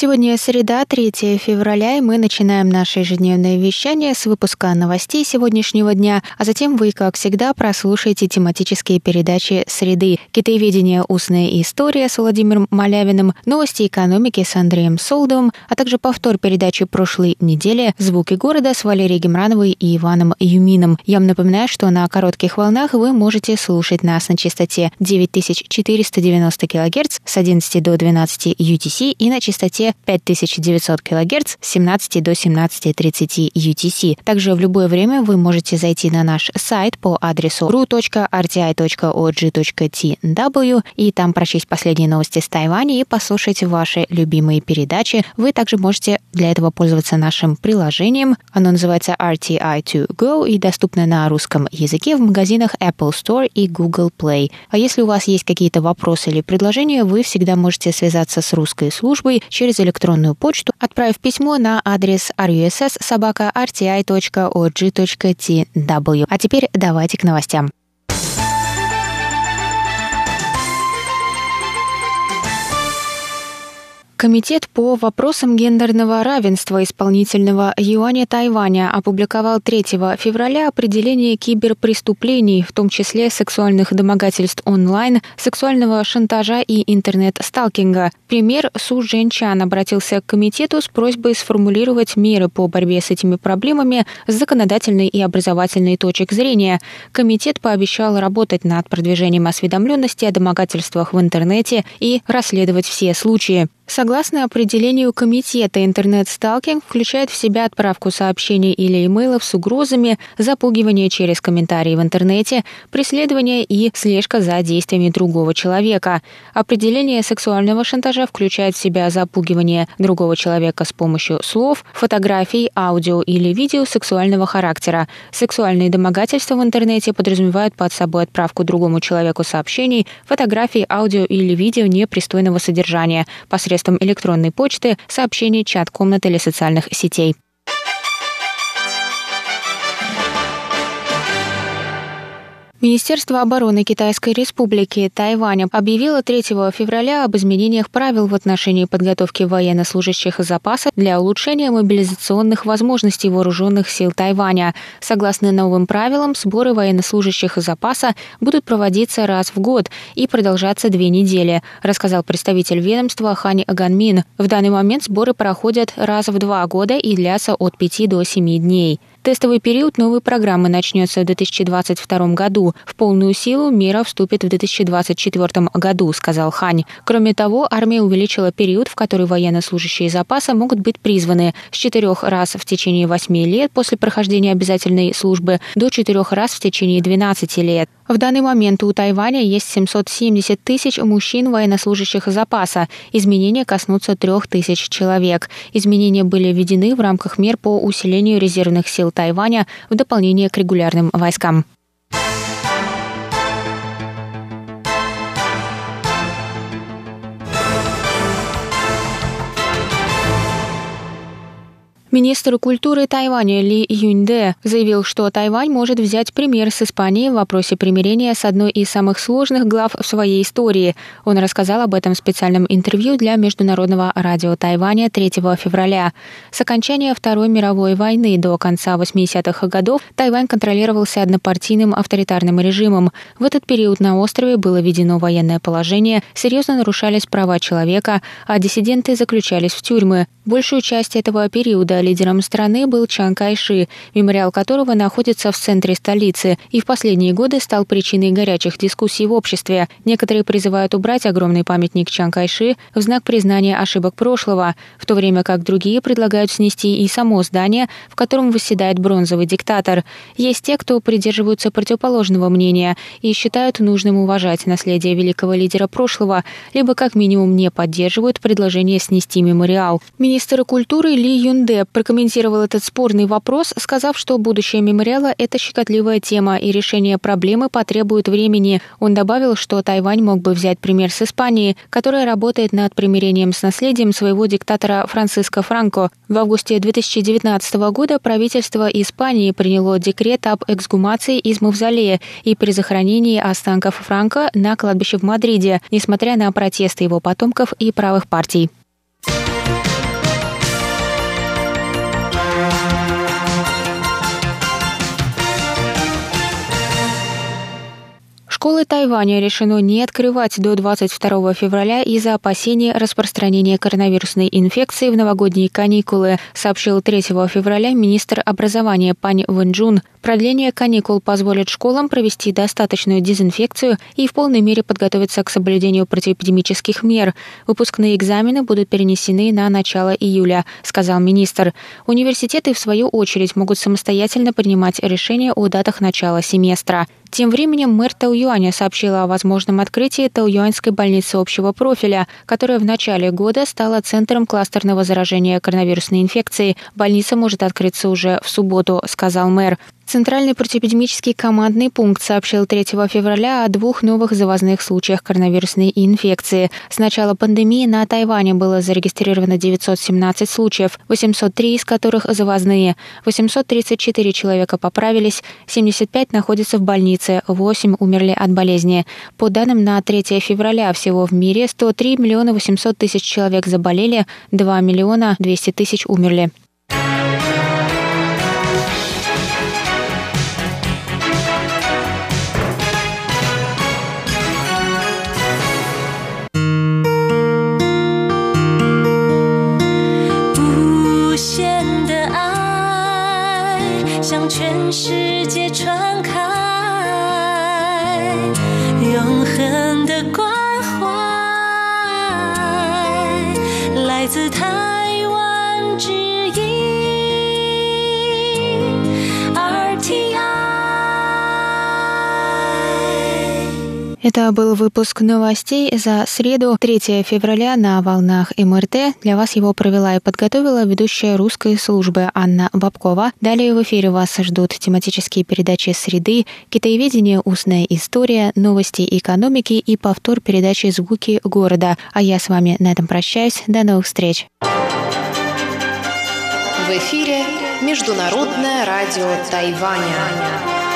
Сегодня среда, 3 февраля, и мы начинаем наше ежедневное вещание с выпуска новостей сегодняшнего дня, а затем вы, как всегда, прослушаете тематические передачи «Среды», «Китаеведение. Устная история» с Владимиром Малявиным, «Новости экономики» с Андреем Солдовым, а также повтор передачи прошлой недели «Звуки города» с Валерией Гемрановой и Иваном Юмином. Я вам напоминаю, что на коротких волнах вы можете слушать нас на частоте 9490 кГц с 11 до 12 UTC и на частоте 5900 кГц с 17 до 17.30 UTC. Также в любое время вы можете зайти на наш сайт по адресу ru.rti.org.tw и там прочесть последние новости с Тайваня и послушать ваши любимые передачи. Вы также можете для этого пользоваться нашим приложением. Оно называется RTI2Go и доступно на русском языке в магазинах Apple Store и Google Play. А если у вас есть какие-то вопросы или предложения, вы всегда можете связаться с русской службой через электронную почту, отправив письмо на адрес russ.rti.org.tw. А теперь давайте к новостям. Комитет по вопросам гендерного равенства исполнительного юаня Тайваня опубликовал 3 февраля определение киберпреступлений, в том числе сексуальных домогательств онлайн, сексуального шантажа и интернет-сталкинга. Премьер Су Женчан обратился к комитету с просьбой сформулировать меры по борьбе с этими проблемами с законодательной и образовательной точек зрения. Комитет пообещал работать над продвижением осведомленности о домогательствах в интернете и расследовать все случаи. Определению комитета, интернет-сталкинг включает в себя отправку сообщений или имейлов с угрозами, запугивание через комментарии в интернете, преследование и слежка за действиями другого человека. Определение сексуального шантажа включает в себя запугивание другого человека с помощью слов, фотографий, аудио или видео сексуального характера. Сексуальные домогательства в интернете подразумевают под собой отправку другому человеку сообщений, фотографий, аудио или видео непристойного содержания посредством электронной почты, сообщений, чат-комнат или социальных сетей. Министерство обороны Китайской Республики Тайваня объявило 3 февраля об изменениях правил в отношении подготовки военнослужащих запаса для улучшения мобилизационных возможностей вооруженных сил Тайваня. Согласно новым правилам, сборы военнослужащих запаса будут проводиться раз в год и продолжаться две недели, рассказал представитель ведомства Хань Ганмин. В данный момент сборы проходят раз в два года и длятся от 5 до 7 дней. Тестовый период новой программы начнется в 2022 году. В полную силу мера вступит в 2024 году, сказал Хань. Кроме того, армия увеличила период, в который военнослужащие запаса могут быть призваны с четырех раз в течение восьми лет после прохождения обязательной службы до четырех раз в течение 12 лет. В данный момент у Тайваня есть 770 тысяч мужчин военнослужащих запаса. Изменения коснутся трех тысяч человек. Изменения были введены в рамках мер по усилению резервных сил Тайваня в дополнение к регулярным войскам. Министр культуры Тайваня Ли Юньде заявил, что Тайвань может взять пример с Испании в вопросе примирения с одной из самых сложных глав в своей истории. Он рассказал об этом в специальном интервью для Международного радио Тайваня 3 февраля. С окончания Второй мировой войны до конца 80-х годов Тайвань контролировался однопартийным авторитарным режимом. В этот период на острове было введено военное положение, серьезно нарушались права человека, а диссиденты заключались в тюрьмы. Большую часть этого периода лидером страны был Чан Кайши, мемориал которого находится в центре столицы и в последние годы стал причиной горячих дискуссий в обществе. Некоторые призывают убрать огромный памятник Чан Кайши в знак признания ошибок прошлого, в то время как другие предлагают снести и само здание, в котором восседает бронзовый диктатор. Есть те, кто придерживаются противоположного мнения и считают нужным уважать наследие великого лидера прошлого, либо как минимум не поддерживают предложение снести мемориал. Министр культуры Ли Юнде прокомментировал этот спорный вопрос, сказав, что будущее мемориала – это щекотливая тема, и решение проблемы потребует времени. Он добавил, что Тайвань мог бы взять пример с Испании, которая работает над примирением с наследием своего диктатора Франциско Франко. В августе 2019 года правительство Испании приняло декрет об эксгумации из мавзолея и при захоронении останков Франко на кладбище в Мадриде, несмотря на протесты его потомков и правых партий. Школы Тайваня решено не открывать до 22 февраля из-за опасения распространения коронавирусной инфекции в новогодние каникулы, сообщил 3 февраля министр образования Пань Вэнджун. Продление каникул позволит школам провести достаточную дезинфекцию и в полной мере подготовиться к соблюдению противоэпидемических мер. Выпускные экзамены будут перенесены на начало июля, сказал министр. Университеты, в свою очередь, могут самостоятельно принимать решения о датах начала семестра. Тем временем мэр Тауюаня сообщила о возможном открытии Тауюаньской больницы общего профиля, которая в начале года стала центром кластерного заражения коронавирусной инфекцией. Больница может открыться уже в субботу, сказал мэр. Центральный противоэпидемический командный пункт сообщил 3 февраля о двух новых завозных случаях коронавирусной инфекции. С начала пандемии на Тайване было зарегистрировано 917 случаев, 803 из которых завозные. 834 человека поправились, 75 находятся в больнице, 8 умерли от болезни. По данным на 3 февраля всего в мире 103 миллиона 800 тысяч человек заболели, 2 миллиона 200 тысяч умерли. 自叹。Это был выпуск новостей за среду, 3 февраля на волнах МРТ. Для вас его провела и подготовила ведущая русской службы Анна Бабкова. Далее в эфире вас ждут тематические передачи «Среды», «Китаеведение. Устная история», «Новости экономики» и повтор передачи «Звуки города». А я с вами на этом прощаюсь. До новых встреч. В эфире Международное радио Тайваня.